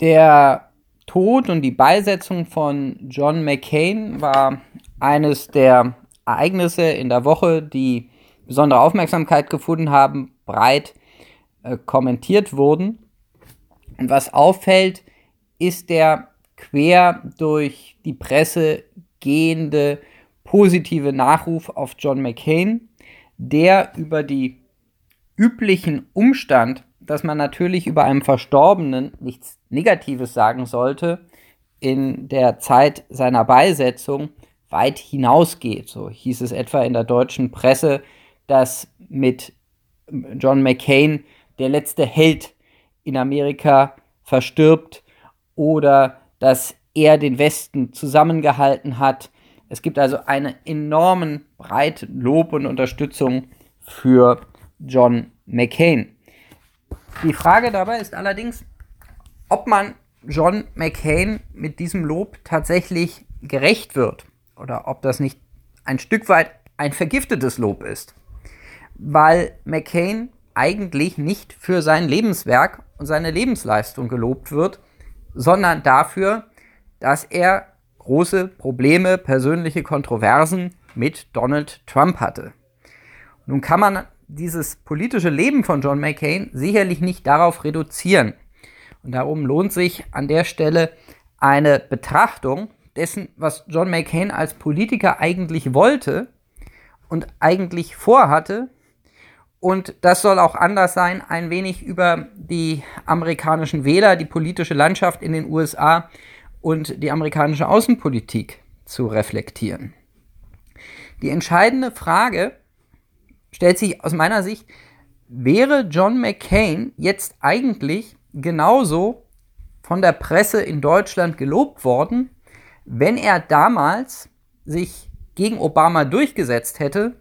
Der Tod und die Beisetzung von John McCain war eines der Ereignisse in der Woche, die besondere Aufmerksamkeit gefunden haben, breit äh, kommentiert wurden. Und was auffällt, ist der quer durch die Presse gehende positive Nachruf auf John McCain, der über die üblichen Umstand, dass man natürlich über einen Verstorbenen nichts Negatives sagen sollte, in der Zeit seiner Beisetzung weit hinausgeht. So hieß es etwa in der deutschen Presse, dass mit John McCain der letzte Held in Amerika verstirbt oder dass er den Westen zusammengehalten hat. Es gibt also eine enormen breite Lob und Unterstützung für John McCain. Die Frage dabei ist allerdings, ob man John McCain mit diesem Lob tatsächlich gerecht wird oder ob das nicht ein Stück weit ein vergiftetes Lob ist, weil McCain eigentlich nicht für sein Lebenswerk und seine Lebensleistung gelobt wird, sondern dafür, dass er große Probleme, persönliche Kontroversen mit Donald Trump hatte. Nun kann man dieses politische Leben von John McCain sicherlich nicht darauf reduzieren. Und darum lohnt sich an der Stelle eine Betrachtung dessen, was John McCain als Politiker eigentlich wollte und eigentlich vorhatte. Und das soll auch anders sein, ein wenig über die amerikanischen Wähler, die politische Landschaft in den USA und die amerikanische Außenpolitik zu reflektieren. Die entscheidende Frage stellt sich aus meiner Sicht, wäre John McCain jetzt eigentlich genauso von der Presse in Deutschland gelobt worden, wenn er damals sich gegen Obama durchgesetzt hätte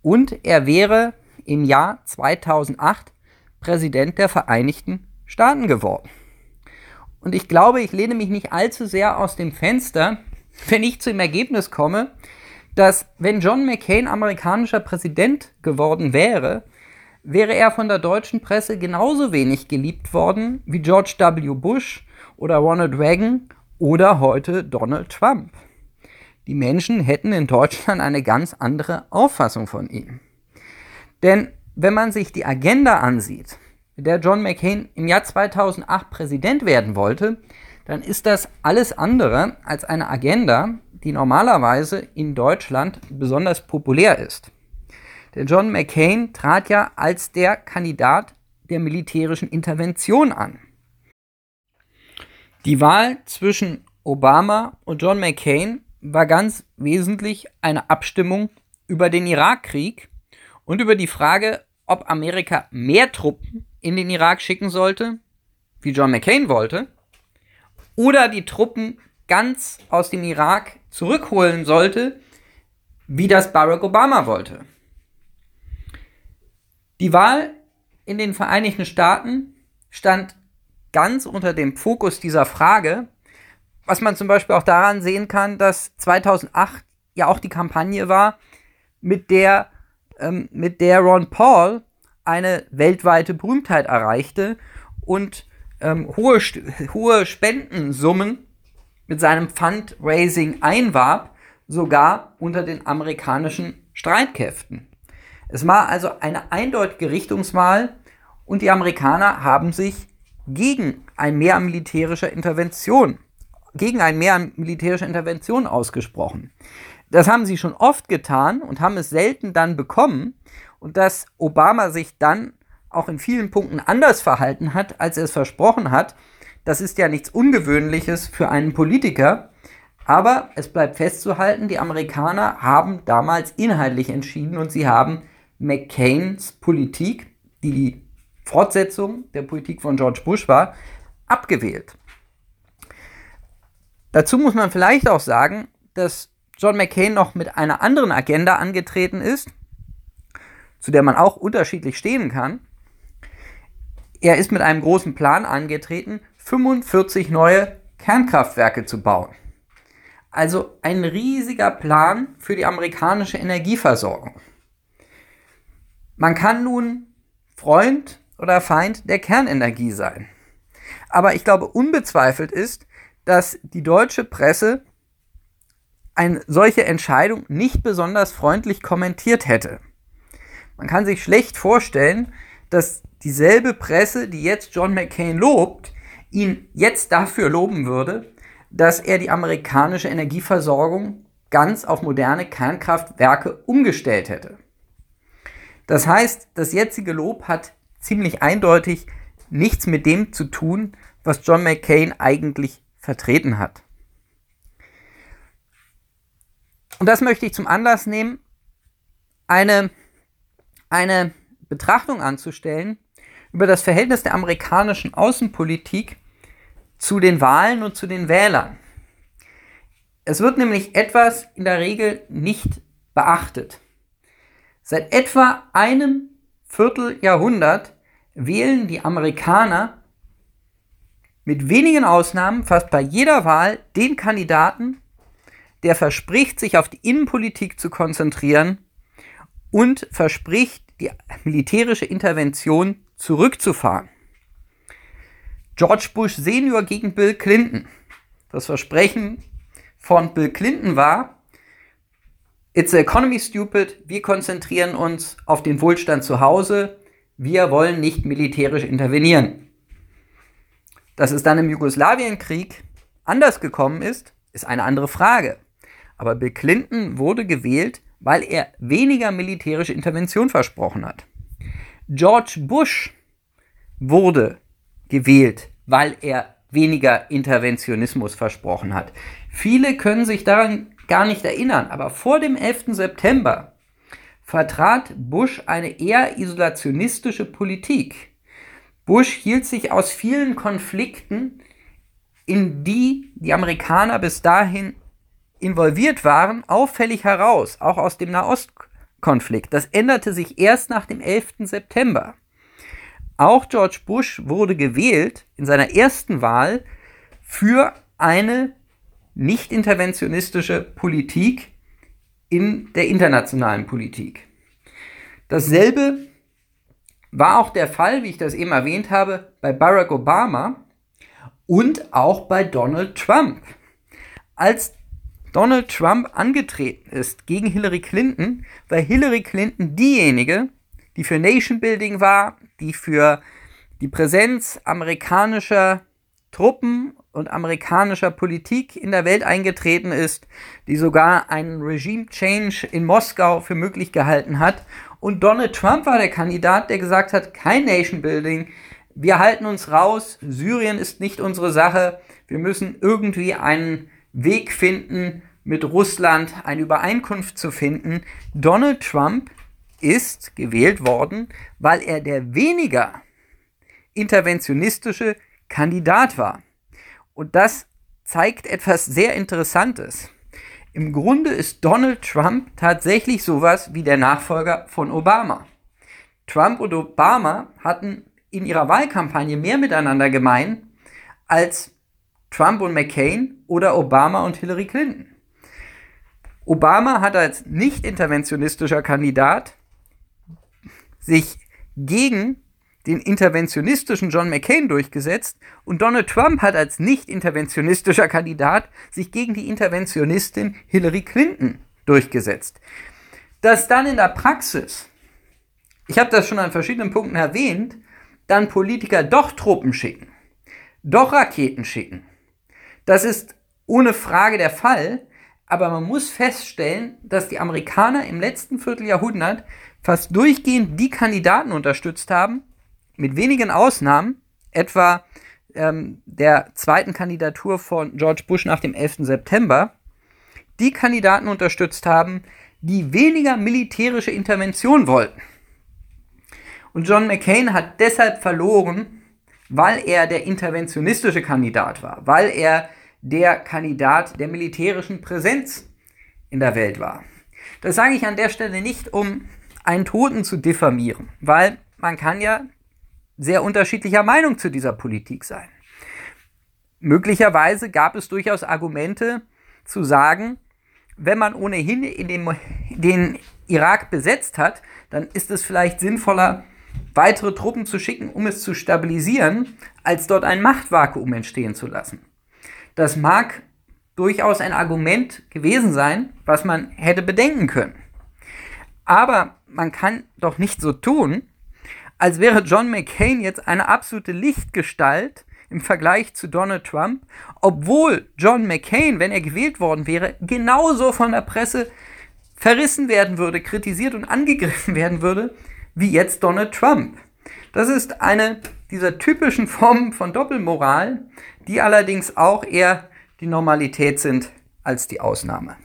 und er wäre im Jahr 2008 Präsident der Vereinigten Staaten geworden. Und ich glaube, ich lehne mich nicht allzu sehr aus dem Fenster, wenn ich zu dem Ergebnis komme, dass wenn John McCain amerikanischer Präsident geworden wäre, wäre er von der deutschen Presse genauso wenig geliebt worden wie George W. Bush oder Ronald Reagan oder heute Donald Trump. Die Menschen hätten in Deutschland eine ganz andere Auffassung von ihm. Denn wenn man sich die Agenda ansieht, mit der John McCain im Jahr 2008 Präsident werden wollte, dann ist das alles andere als eine Agenda, die normalerweise in Deutschland besonders populär ist. Denn John McCain trat ja als der Kandidat der militärischen Intervention an. Die Wahl zwischen Obama und John McCain war ganz wesentlich eine Abstimmung über den Irakkrieg und über die Frage, ob Amerika mehr Truppen in den Irak schicken sollte, wie John McCain wollte, oder die Truppen ganz aus dem Irak zurückholen sollte, wie das Barack Obama wollte. Die Wahl in den Vereinigten Staaten stand ganz unter dem Fokus dieser Frage, was man zum Beispiel auch daran sehen kann, dass 2008 ja auch die Kampagne war, mit der, ähm, mit der Ron Paul eine weltweite Berühmtheit erreichte und ähm, hohe, hohe Spendensummen mit seinem Fundraising einwarb, sogar unter den amerikanischen Streitkräften. Es war also eine eindeutige Richtungswahl und die Amerikaner haben sich gegen ein Mehr an militärischer Intervention, gegen ein Mehr an militärischer Intervention ausgesprochen. Das haben sie schon oft getan und haben es selten dann bekommen. Und dass Obama sich dann auch in vielen Punkten anders verhalten hat, als er es versprochen hat, das ist ja nichts Ungewöhnliches für einen Politiker. Aber es bleibt festzuhalten, die Amerikaner haben damals inhaltlich entschieden und sie haben McCains Politik, die die Fortsetzung der Politik von George Bush war, abgewählt. Dazu muss man vielleicht auch sagen, dass John McCain noch mit einer anderen Agenda angetreten ist, zu der man auch unterschiedlich stehen kann. Er ist mit einem großen Plan angetreten, 45 neue Kernkraftwerke zu bauen. Also ein riesiger Plan für die amerikanische Energieversorgung. Man kann nun Freund oder Feind der Kernenergie sein. aber ich glaube unbezweifelt ist, dass die deutsche Presse eine solche Entscheidung nicht besonders freundlich kommentiert hätte. Man kann sich schlecht vorstellen, dass dieselbe Presse, die jetzt John McCain lobt, ihn jetzt dafür loben würde, dass er die amerikanische Energieversorgung ganz auf moderne Kernkraftwerke umgestellt hätte. Das heißt, das jetzige Lob hat ziemlich eindeutig nichts mit dem zu tun, was John McCain eigentlich vertreten hat. Und das möchte ich zum Anlass nehmen, eine, eine Betrachtung anzustellen über das Verhältnis der amerikanischen Außenpolitik zu den Wahlen und zu den Wählern. Es wird nämlich etwas in der Regel nicht beachtet. Seit etwa einem Vierteljahrhundert wählen die Amerikaner mit wenigen Ausnahmen fast bei jeder Wahl den Kandidaten, der verspricht, sich auf die Innenpolitik zu konzentrieren und verspricht, die militärische Intervention zurückzufahren. George Bush Senior gegen Bill Clinton. Das Versprechen von Bill Clinton war, It's the economy stupid, wir konzentrieren uns auf den Wohlstand zu Hause, wir wollen nicht militärisch intervenieren. Dass es dann im Jugoslawienkrieg anders gekommen ist, ist eine andere Frage. Aber Bill Clinton wurde gewählt, weil er weniger militärische Intervention versprochen hat. George Bush wurde gewählt, weil er weniger Interventionismus versprochen hat. Viele können sich daran gar nicht erinnern, aber vor dem 11. September vertrat Bush eine eher isolationistische Politik. Bush hielt sich aus vielen Konflikten, in die die Amerikaner bis dahin involviert waren, auffällig heraus, auch aus dem Nahostkonflikt. Das änderte sich erst nach dem 11. September. Auch George Bush wurde gewählt in seiner ersten Wahl für eine nicht interventionistische Politik in der internationalen Politik. Dasselbe war auch der Fall, wie ich das eben erwähnt habe, bei Barack Obama und auch bei Donald Trump. Als Donald Trump angetreten ist gegen Hillary Clinton, war Hillary Clinton diejenige, die für Nation Building war, die für die Präsenz amerikanischer Truppen und amerikanischer Politik in der Welt eingetreten ist, die sogar einen Regime Change in Moskau für möglich gehalten hat. Und Donald Trump war der Kandidat, der gesagt hat, kein Nation Building, wir halten uns raus, Syrien ist nicht unsere Sache, wir müssen irgendwie einen Weg finden, mit Russland eine Übereinkunft zu finden. Donald Trump ist gewählt worden, weil er der weniger interventionistische Kandidat war. Und das zeigt etwas sehr Interessantes. Im Grunde ist Donald Trump tatsächlich sowas wie der Nachfolger von Obama. Trump und Obama hatten in ihrer Wahlkampagne mehr miteinander gemein als Trump und McCain oder Obama und Hillary Clinton. Obama hat als nicht interventionistischer Kandidat sich gegen den interventionistischen John McCain durchgesetzt und Donald Trump hat als nicht interventionistischer Kandidat sich gegen die Interventionistin Hillary Clinton durchgesetzt. Dass dann in der Praxis, ich habe das schon an verschiedenen Punkten erwähnt, dann Politiker doch Truppen schicken, doch Raketen schicken, das ist ohne Frage der Fall, aber man muss feststellen, dass die Amerikaner im letzten Vierteljahrhundert fast durchgehend die Kandidaten unterstützt haben, mit wenigen Ausnahmen, etwa ähm, der zweiten Kandidatur von George Bush nach dem 11. September, die Kandidaten unterstützt haben, die weniger militärische Intervention wollten. Und John McCain hat deshalb verloren, weil er der interventionistische Kandidat war, weil er der Kandidat der militärischen Präsenz in der Welt war. Das sage ich an der Stelle nicht, um einen Toten zu diffamieren, weil man kann ja sehr unterschiedlicher Meinung zu dieser Politik sein. Möglicherweise gab es durchaus Argumente zu sagen, wenn man ohnehin in den, den Irak besetzt hat, dann ist es vielleicht sinnvoller, weitere Truppen zu schicken, um es zu stabilisieren, als dort ein Machtvakuum entstehen zu lassen. Das mag durchaus ein Argument gewesen sein, was man hätte bedenken können. Aber man kann doch nicht so tun, als wäre John McCain jetzt eine absolute Lichtgestalt im Vergleich zu Donald Trump, obwohl John McCain, wenn er gewählt worden wäre, genauso von der Presse verrissen werden würde, kritisiert und angegriffen werden würde, wie jetzt Donald Trump. Das ist eine dieser typischen Formen von Doppelmoral, die allerdings auch eher die Normalität sind als die Ausnahme.